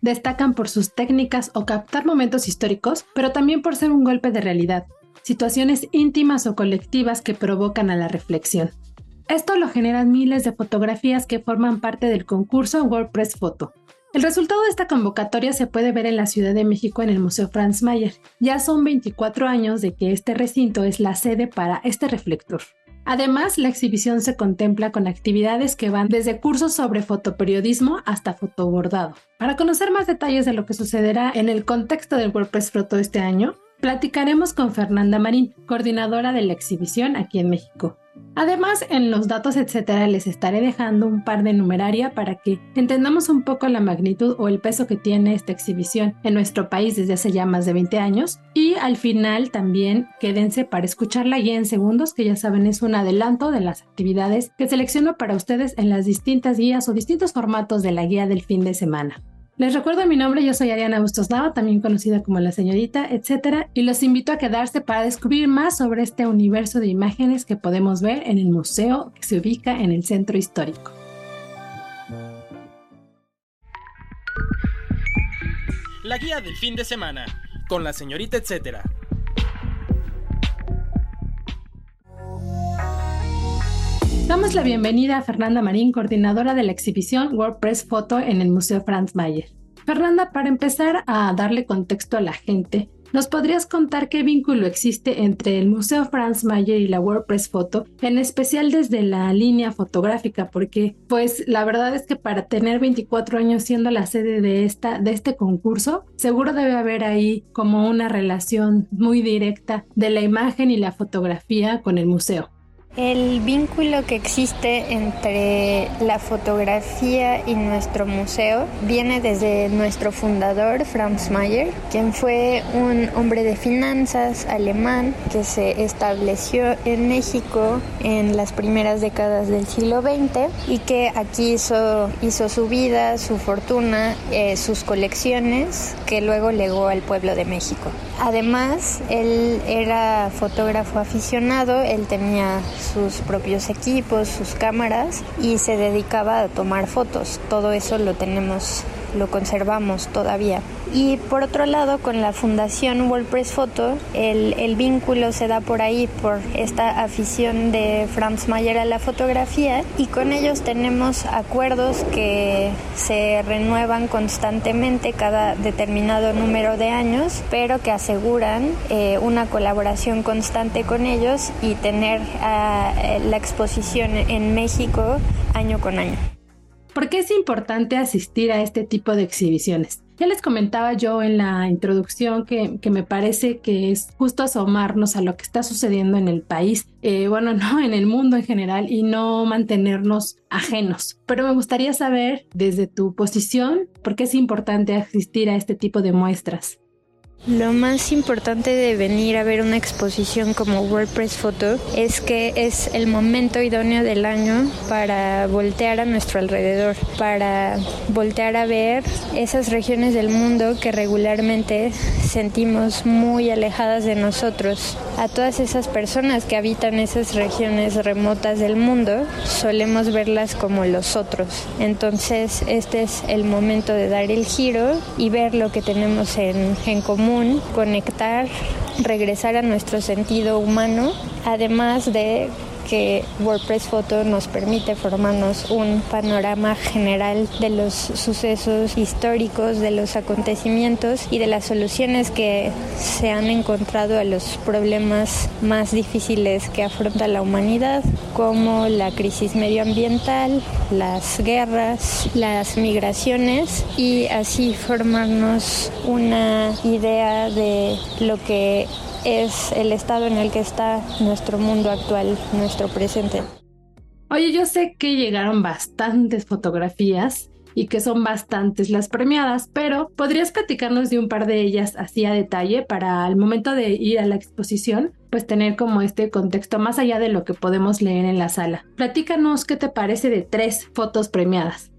destacan por sus técnicas o captar momentos históricos, pero también por ser un golpe de realidad, situaciones íntimas o colectivas que provocan a la reflexión. Esto lo generan miles de fotografías que forman parte del concurso WordPress Photo. El resultado de esta convocatoria se puede ver en la Ciudad de México en el Museo Franz Mayer. Ya son 24 años de que este recinto es la sede para este reflector. Además, la exhibición se contempla con actividades que van desde cursos sobre fotoperiodismo hasta fotobordado. Para conocer más detalles de lo que sucederá en el contexto del WordPress Photo este año, platicaremos con Fernanda Marín, coordinadora de la exhibición aquí en México. Además, en los datos, etcétera, les estaré dejando un par de numeraria para que entendamos un poco la magnitud o el peso que tiene esta exhibición en nuestro país desde hace ya más de 20 años. Y al final también quédense para escuchar la guía en segundos, que ya saben es un adelanto de las actividades que selecciono para ustedes en las distintas guías o distintos formatos de la guía del fin de semana. Les recuerdo mi nombre, yo soy Ariana Bustos Nava, también conocida como la señorita, etcétera, y los invito a quedarse para descubrir más sobre este universo de imágenes que podemos ver en el museo que se ubica en el centro histórico. La guía del fin de semana, con la señorita, etcétera. Damos la bienvenida a Fernanda Marín, coordinadora de la exhibición WordPress Photo en el Museo Franz Mayer. Fernanda, para empezar a darle contexto a la gente, ¿nos podrías contar qué vínculo existe entre el Museo Franz Mayer y la WordPress Photo, en especial desde la línea fotográfica? Porque, pues, la verdad es que para tener 24 años siendo la sede de, esta, de este concurso, seguro debe haber ahí como una relación muy directa de la imagen y la fotografía con el museo. El vínculo que existe entre la fotografía y nuestro museo viene desde nuestro fundador, Franz Mayer, quien fue un hombre de finanzas alemán que se estableció en México en las primeras décadas del siglo XX y que aquí hizo, su vida, su fortuna, eh, sus colecciones que luego legó al pueblo de México. Además, él era fotógrafo aficionado, él tenía sus propios equipos, sus cámaras y se dedicaba a tomar fotos. Todo eso lo tenemos lo conservamos todavía. Y por otro lado, con la Fundación WordPress Photo, el, el, vínculo se da por ahí, por esta afición de Franz Mayer a la fotografía, y con ellos tenemos acuerdos que se renuevan constantemente cada determinado número de años, pero que aseguran eh, una colaboración constante con ellos y tener uh, la exposición en México año con año. ¿Por qué es importante asistir a este tipo de exhibiciones? Ya les comentaba yo en la introducción que, que, me parece que es justo asomarnos a lo que está sucediendo en el país, eh, bueno, no, en el mundo en general y no mantenernos ajenos. Pero me gustaría saber desde tu posición por qué es importante asistir a este tipo de muestras. Lo más importante de venir a ver una exposición como WordPress Photo es que es el momento idóneo del año para voltear a nuestro alrededor, para voltear a ver esas regiones del mundo que regularmente sentimos muy alejadas de nosotros. A todas esas personas que habitan esas regiones remotas del mundo, solemos verlas como los otros. Entonces, este es el momento de dar el giro y ver lo que tenemos en, en común conectar, regresar a nuestro sentido humano, además de que WordPress Photo nos permite formarnos un panorama general de los sucesos históricos, de los acontecimientos y de las soluciones que se han encontrado a los problemas más difíciles que afronta la humanidad, como la crisis medioambiental, las guerras, las migraciones y así formarnos una idea de lo que es el estado en el que está nuestro mundo actual, nuestro presente. Oye, yo sé que llegaron bastantes fotografías y que son bastantes las premiadas, pero ¿podrías platicarnos de un par de ellas así a detalle para al momento de ir a la exposición? pues tener como este contexto más allá de lo que podemos leer en la sala. Platícanos qué te parece de tres fotos premiadas.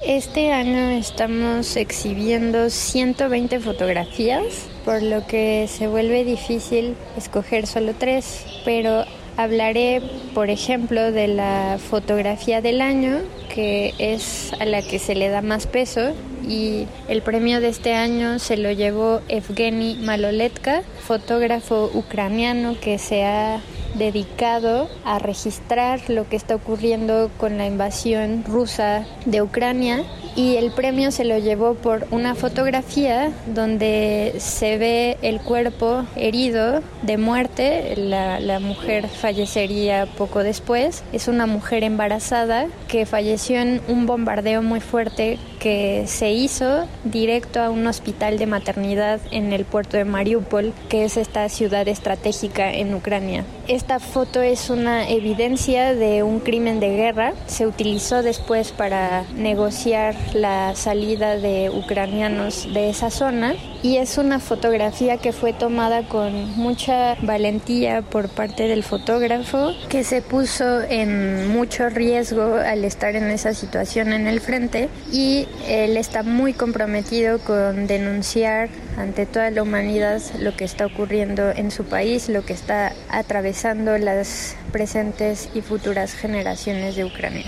Este año estamos exhibiendo 120 fotografías, por lo que se vuelve difícil escoger solo tres, pero Hablaré, por ejemplo, de la fotografía del año, que es a la que se le da más peso y el premio de este año se lo llevó Evgeny Maloletka, fotógrafo ucraniano que se ha dedicado a registrar lo que está ocurriendo con la invasión rusa de Ucrania y el premio se lo llevó por una fotografía donde se ve el cuerpo herido de muerte, la, la, mujer fallecería poco después, es una mujer embarazada que falleció en un bombardeo muy fuerte que se hizo directo a un hospital de maternidad en el puerto de Mariupol, que es esta ciudad estratégica en Ucrania. Esta foto es una evidencia de un crimen de guerra. Se utilizó después para negociar la salida de ucranianos de esa zona y es una fotografía que fue tomada con mucha valentía por parte del fotógrafo que se puso en mucho riesgo al estar en esa situación en el frente y él está muy comprometido con denunciar ante toda la humanidad lo que está ocurriendo en su país, lo que está atravesando las presentes y futuras generaciones de Ucrania.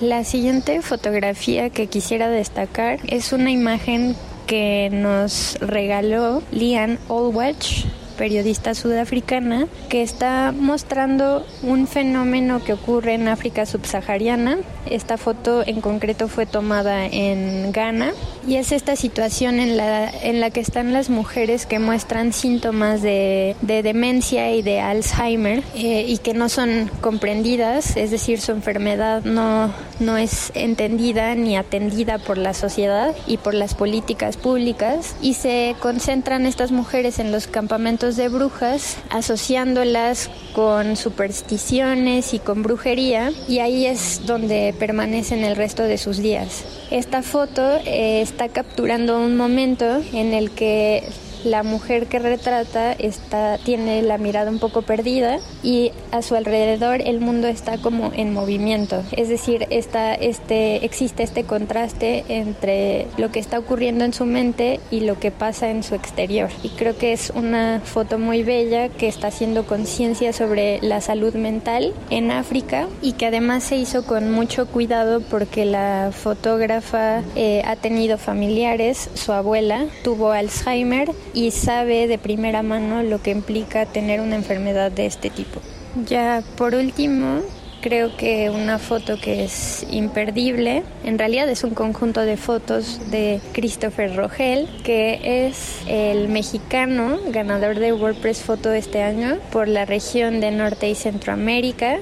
La siguiente fotografía que quisiera destacar es una imagen que nos regaló Lian Allwatch periodista sudafricana que está mostrando un fenómeno que ocurre en África subsahariana. Esta foto en concreto fue tomada en Ghana y es esta situación en la, en la que están las mujeres que muestran síntomas de, de demencia y de Alzheimer eh, y que no son comprendidas, es decir, su enfermedad no, no es entendida ni atendida por la sociedad y por las políticas públicas y se concentran estas mujeres en los campamentos de brujas, asociándolas con supersticiones y con brujería, y ahí es donde permanecen el resto de sus días. Esta foto eh, está capturando un momento en el que la mujer que retrata está, tiene la mirada un poco perdida y a su alrededor el mundo está como en movimiento. Es decir, está, este, existe este contraste entre lo que está ocurriendo en su mente y lo que pasa en su exterior. Y creo que es una foto muy bella que está haciendo conciencia sobre la salud mental en África y que además se hizo con mucho cuidado porque la fotógrafa eh, ha tenido familiares, su abuela tuvo Alzheimer y sabe de primera mano lo que implica tener una enfermedad de este tipo. Ya por último, creo que una foto que es imperdible, en realidad es un conjunto de fotos de Christopher Rogel, que es el mexicano ganador de WordPress Photo este año por la región de Norte y Centroamérica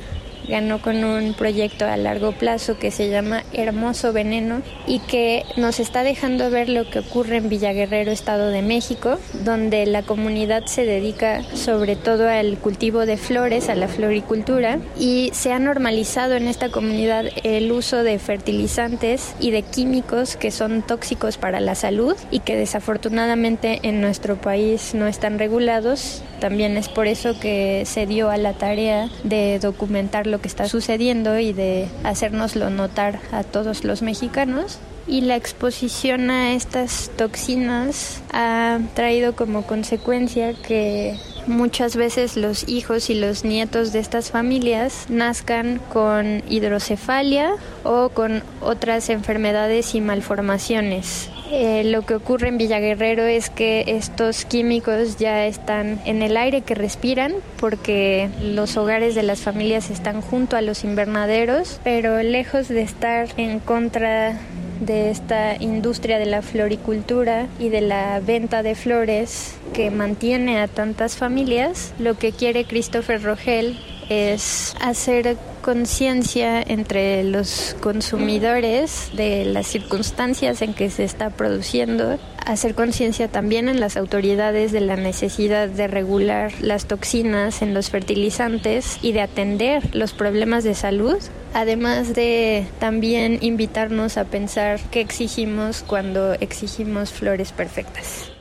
ganó con un proyecto a largo plazo que se llama Hermoso Veneno y que nos está dejando ver lo que ocurre en Villaguerrero, Estado de México, donde la comunidad se dedica sobre todo al cultivo de flores, a la floricultura y se ha normalizado en esta comunidad el uso de fertilizantes y de químicos que son tóxicos para la salud y que desafortunadamente en nuestro país no están regulados. También es por eso que se dio a la tarea de documentarlo que está sucediendo y de hacérnoslo notar a todos los mexicanos. Y la exposición a estas toxinas ha traído como consecuencia que muchas veces los hijos y los nietos de estas familias nazcan con hidrocefalia o con otras enfermedades y malformaciones. Eh, lo que ocurre en Villaguerrero es que estos químicos ya están en el aire que respiran porque los hogares de las familias están junto a los invernaderos, pero lejos de estar en contra de esta industria de la floricultura y de la venta de flores que mantiene a tantas familias, lo que quiere Christopher Rogel es hacer conciencia entre los consumidores de las circunstancias en que se está produciendo, hacer conciencia también en las autoridades de la necesidad de regular las toxinas en los fertilizantes y de atender los problemas de salud, además de también invitarnos a pensar qué exigimos cuando exigimos flores perfectas.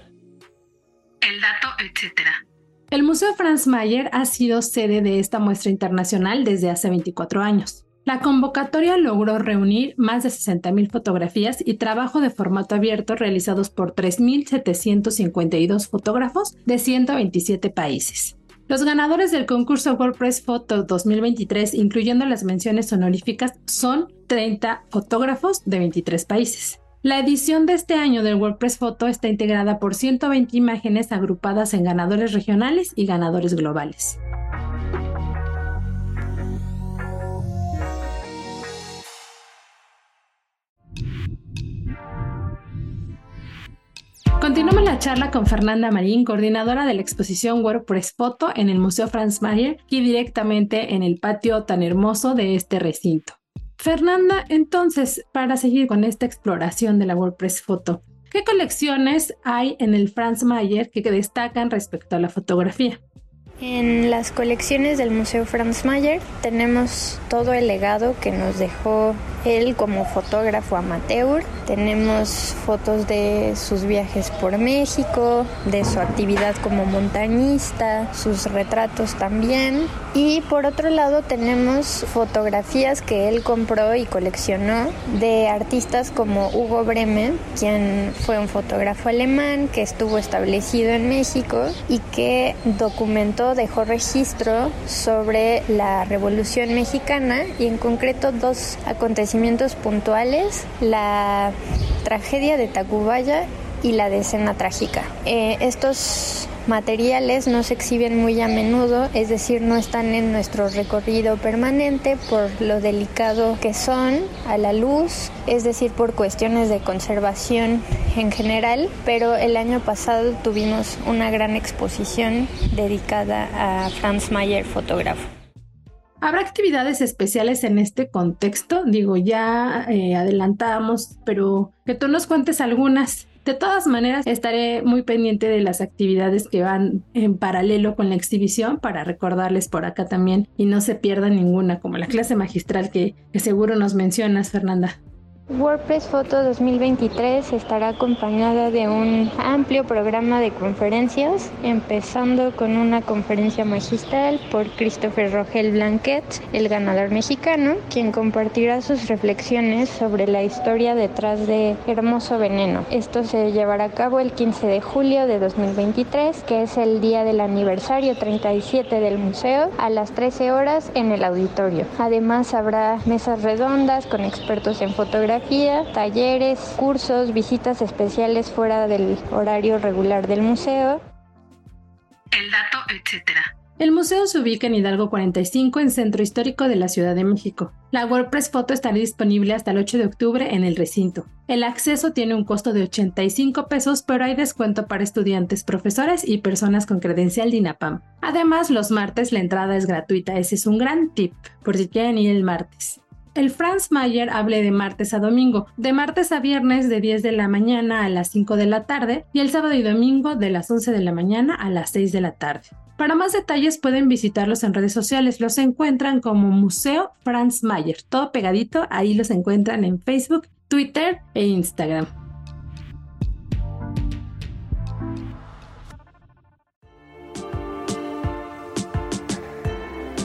Etcétera. El Museo Franz Mayer ha sido sede de esta muestra internacional desde hace 24 años. La convocatoria logró reunir más de 60.000 fotografías y trabajo de formato abierto realizados por 3.752 fotógrafos de 127 países. Los ganadores del concurso WordPress Photo 2023, incluyendo las menciones honoríficas, son 30 fotógrafos de 23 países. La edición de este año del WordPress Photo está integrada por 120 imágenes agrupadas en ganadores regionales y ganadores globales. Continuamos la charla con Fernanda Marín, coordinadora de la exposición WordPress Photo en el Museo Franz Mayer y directamente en el patio tan hermoso de este recinto. Fernanda, entonces, para seguir con esta exploración de la WordPress Photo, ¿qué colecciones hay en el Franz Mayer que destacan respecto a la fotografía? En las colecciones del Museo Franz Mayer tenemos todo el legado que nos dejó él como fotógrafo amateur. Tenemos fotos de sus viajes por México, de su actividad como montañista, sus retratos también. Y por otro lado tenemos fotografías que él compró y coleccionó de artistas como Hugo Bremen, quien fue un fotógrafo alemán que estuvo establecido en México y que documentó, dejó registro sobre la Revolución Mexicana y en concreto dos puntuales, la tragedia de Tacubaya y la de escena trágica. Eh, estos materiales no se exhiben muy a menudo, es decir, no están en nuestro recorrido permanente por lo delicado que son a la luz, es decir, por cuestiones de conservación en general, pero el año pasado tuvimos una gran exposición dedicada a Franz Mayer, fotógrafo. ¿Habrá actividades especiales en este contexto? Digo, ya eh, adelantamos, pero que tú nos cuentes algunas. De todas maneras, estaré muy pendiente de las actividades que van en paralelo con la exhibición para recordarles por acá también y no se pierda ninguna, como la clase magistral que seguro nos mencionas, Fernanda. WordPress Photo 2023 estará acompañada de un amplio programa de conferencias, empezando con una conferencia magistral por Christopher Rogel Blanquet, el ganador mexicano, quien compartirá sus reflexiones sobre la historia detrás de Hermoso Veneno. Esto se llevará a cabo el 15 de julio de 2023, que es el día del aniversario 37 del museo, a las 13 horas en el auditorio. Además habrá mesas redondas con expertos en fotografía talleres, cursos, visitas especiales fuera del horario regular del museo. El dato, etc. El museo se ubica en Hidalgo 45, en Centro Histórico de la Ciudad de México. La WordPress Photo estará disponible hasta el 8 de octubre en el recinto. El acceso tiene un costo de 85 pesos, pero hay descuento para estudiantes, profesores y personas con credencial DINAPAM. Además, los martes la entrada es gratuita. Ese es un gran tip, por si quieren ir el martes. El Franz Mayer hable de martes a domingo, de martes a viernes de 10 de la mañana a las 5 de la tarde y el sábado y domingo de las 11 de la mañana a las 6 de la tarde. Para más detalles pueden visitarlos en redes sociales, los encuentran como Museo Franz Mayer, todo pegadito, ahí los encuentran en Facebook, Twitter e Instagram.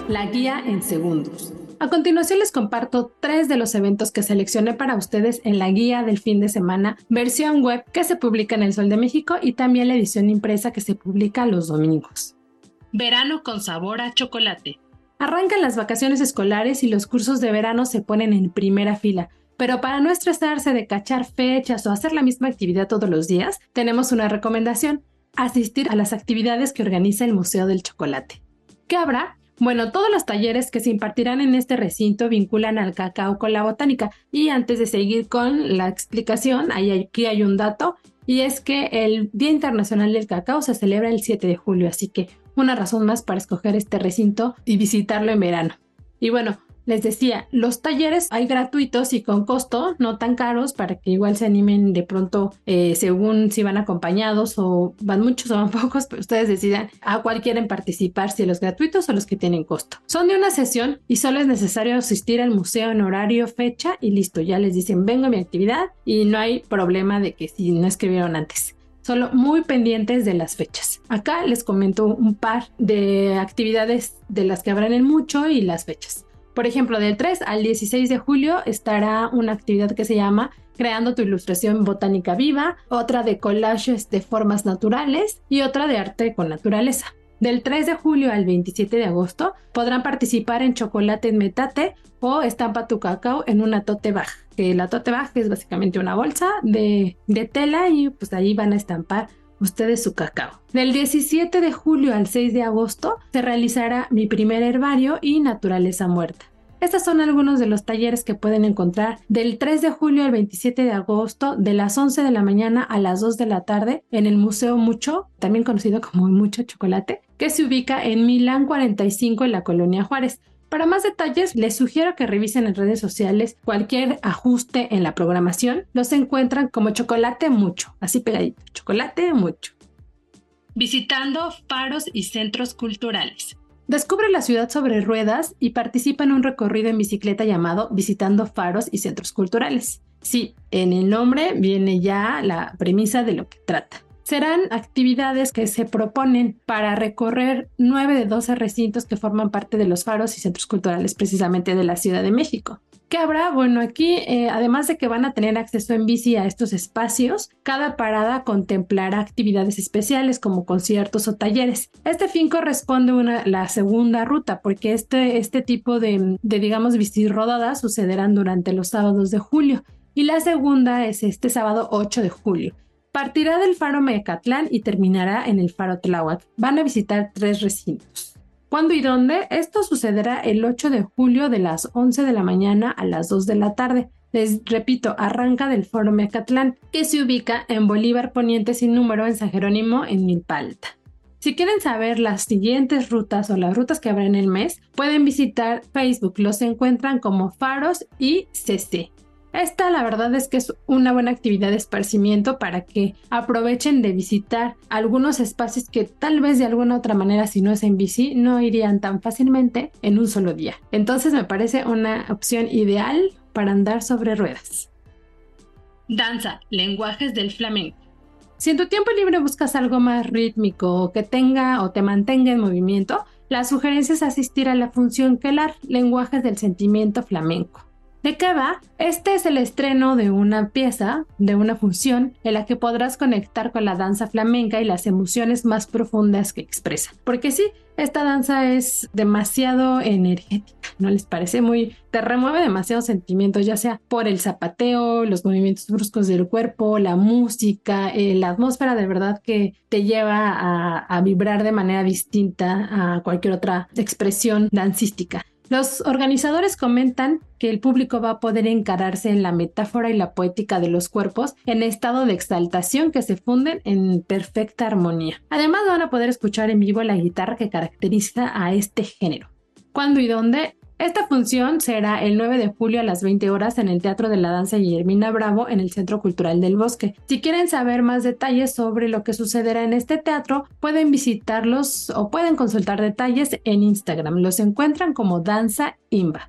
La guía en segundos. A continuación les comparto tres de los eventos que seleccioné para ustedes en la guía del fin de semana, versión web que se publica en El Sol de México y también la edición impresa que se publica los domingos. Verano con sabor a chocolate. Arrancan las vacaciones escolares y los cursos de verano se ponen en primera fila. Pero para no estresarse de cachar fechas o hacer la misma actividad todos los días, tenemos una recomendación, asistir a las actividades que organiza el Museo del Chocolate. ¿Qué habrá? Bueno, todos los talleres que se impartirán en este recinto vinculan al cacao con la botánica. Y antes de seguir con la explicación, aquí hay un dato, y es que el Día Internacional del Cacao se celebra el 7 de julio, así que una razón más para escoger este recinto y visitarlo en verano. Y bueno, Les decía, los talleres hay gratuitos y con costo, no tan caros, para que igual se animen de pronto eh, según si van acompañados o van muchos o van pocos, pero ustedes decidan a cuál quieren participar, si los gratuitos o los que tienen costo. Son de una sesión y solo es necesario asistir al museo en horario, fecha y listo. Ya les dicen, vengo a mi actividad y no hay problema de que si no escribieron antes solo muy pendientes de las fechas. Acá les comento un par de actividades de las que habrán en mucho y las fechas. Por ejemplo, del 3 al 16 de julio estará una actividad que se llama Creando tu ilustración botánica viva, otra de collages de formas naturales y otra de arte con naturaleza. Del 3 de julio al 27 de agosto podrán participar en chocolate en metate o estampa tu cacao en una tote bag, que la tote bag es básicamente una bolsa de, de tela y pues ahí van a estampar ustedes su cacao. Del 17 de julio al 6 de agosto se realizará mi primer herbario y naturaleza muerta. Estos son algunos de los talleres que pueden encontrar del 3 de julio al 27 de agosto de las 11 de la mañana a las 2 de la tarde en el Museo Mucho, también conocido como Mucho Chocolate, que se ubica en Milán 45 en la Colonia Juárez. Para más detalles, les sugiero que revisen en redes sociales cualquier ajuste en la programación. Los encuentran como Chocolate Mucho, así pegadito, Chocolate Mucho. Visitando faros y centros culturales. Descubre la ciudad sobre ruedas y participa en un recorrido en bicicleta llamado Visitando faros y centros culturales. Sí, en el nombre viene ya la premisa de lo que trata serán actividades que se proponen para recorrer nueve de 12 recintos que forman parte de los faros y centros culturales precisamente de la Ciudad de México. ¿Qué habrá? Bueno, aquí, eh, además de que van a tener acceso en bici a estos espacios, cada parada contemplará actividades especiales como conciertos o talleres. Este fin corresponde a la segunda ruta, porque este, este tipo de, de, digamos, bici rodadas sucederán durante los sábados de julio. Y la segunda es este sábado 8 de julio. Partirá del faro Mecatlán y terminará en el faro Tláhuac. Van a visitar tres recintos. ¿Cuándo y dónde? Esto sucederá el 8 de julio de las 11 de la mañana a las 2 de la tarde. Les repito, arranca del faro Mecatlán, que se ubica en Bolívar Poniente sin número en San Jerónimo, en Milpalta. Si quieren saber las siguientes rutas o las rutas que habrá en el mes, pueden visitar Facebook. Los encuentran como Faros y CC. Esta la verdad es que es una buena actividad de esparcimiento para que aprovechen de visitar algunos espacios que tal vez de alguna otra manera si no es en bici no irían tan fácilmente en un solo día. Entonces me parece una opción ideal para andar sobre ruedas. Danza, lenguajes del flamenco. Si en tu tiempo libre buscas algo más rítmico o que tenga o te mantenga en movimiento, la sugerencia es asistir a la función Kelar, lenguajes del sentimiento flamenco. ¿De qué va? Este es el estreno de una pieza, de una función, en la que podrás conectar con la danza flamenca y las emociones más profundas que expresa. Porque sí, esta danza es demasiado energética, ¿no les parece? Muy, te remueve demasiados sentimientos, ya sea por el zapateo, los movimientos bruscos del cuerpo, la música, eh, la atmósfera de verdad que te lleva a, a vibrar de manera distinta a cualquier otra expresión dancística. Los organizadores comentan que el público va a poder encararse en la metáfora y la poética de los cuerpos en estado de exaltación que se funden en perfecta armonía. Además van a poder escuchar en vivo la guitarra que caracteriza a este género. ¿Cuándo y dónde? Esta función será el 9 de julio a las 20 horas en el Teatro de la Danza Guillermina Bravo en el Centro Cultural del Bosque. Si quieren saber más detalles sobre lo que sucederá en este teatro, pueden visitarlos o pueden consultar detalles en Instagram. Los encuentran como Danza Imba.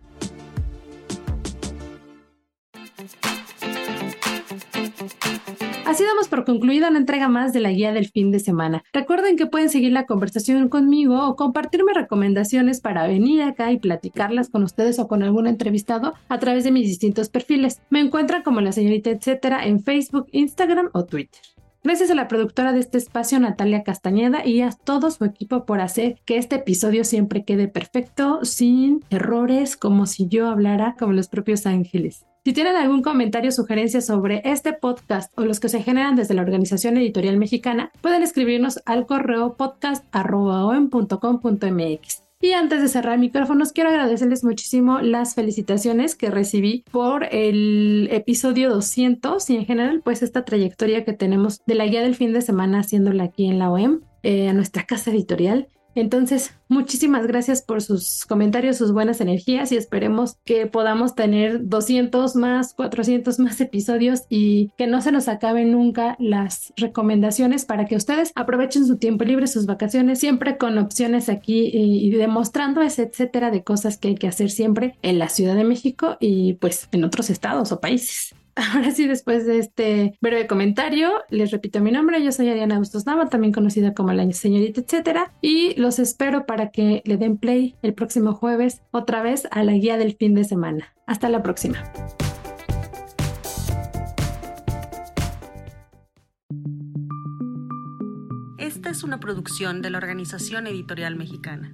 Así damos por concluida una entrega más de la guía del fin de semana. Recuerden que pueden seguir la conversación conmigo o compartirme recomendaciones para venir acá y platicarlas con ustedes o con algún entrevistado a través de mis distintos perfiles. Me encuentran como la señorita etcétera en Facebook, Instagram o Twitter. Gracias a la productora de este espacio, Natalia Castañeda, y a todo su equipo por hacer que este episodio siempre quede perfecto, sin errores, como si yo hablara como los propios ángeles. Si tienen algún comentario o sugerencia sobre este podcast o los que se generan desde la Organización Editorial Mexicana, pueden escribirnos al correo podcast.com.mx. Y antes de cerrar micrófonos, quiero agradecerles muchísimo las felicitaciones que recibí por el episodio 200 y en general pues esta trayectoria que tenemos de la guía del fin de semana haciéndola aquí en la OEM, eh, a nuestra casa editorial. Entonces, muchísimas gracias por sus comentarios, sus buenas energías y esperemos que podamos tener 200 más, 400 más episodios y que no se nos acaben nunca las recomendaciones para que ustedes aprovechen su tiempo libre, sus vacaciones, siempre con opciones aquí y, demostrando ese etcétera de cosas que hay que hacer siempre en la Ciudad de México y pues en otros estados o países. Ahora sí, después de este breve comentario, les repito mi nombre, yo soy Ariana Bustos Nava, también conocida como la señorita, etcétera, y los espero para que le den play el próximo jueves otra vez a la guía del fin de semana. Hasta la próxima. Esta es una producción de la Organización Editorial Mexicana.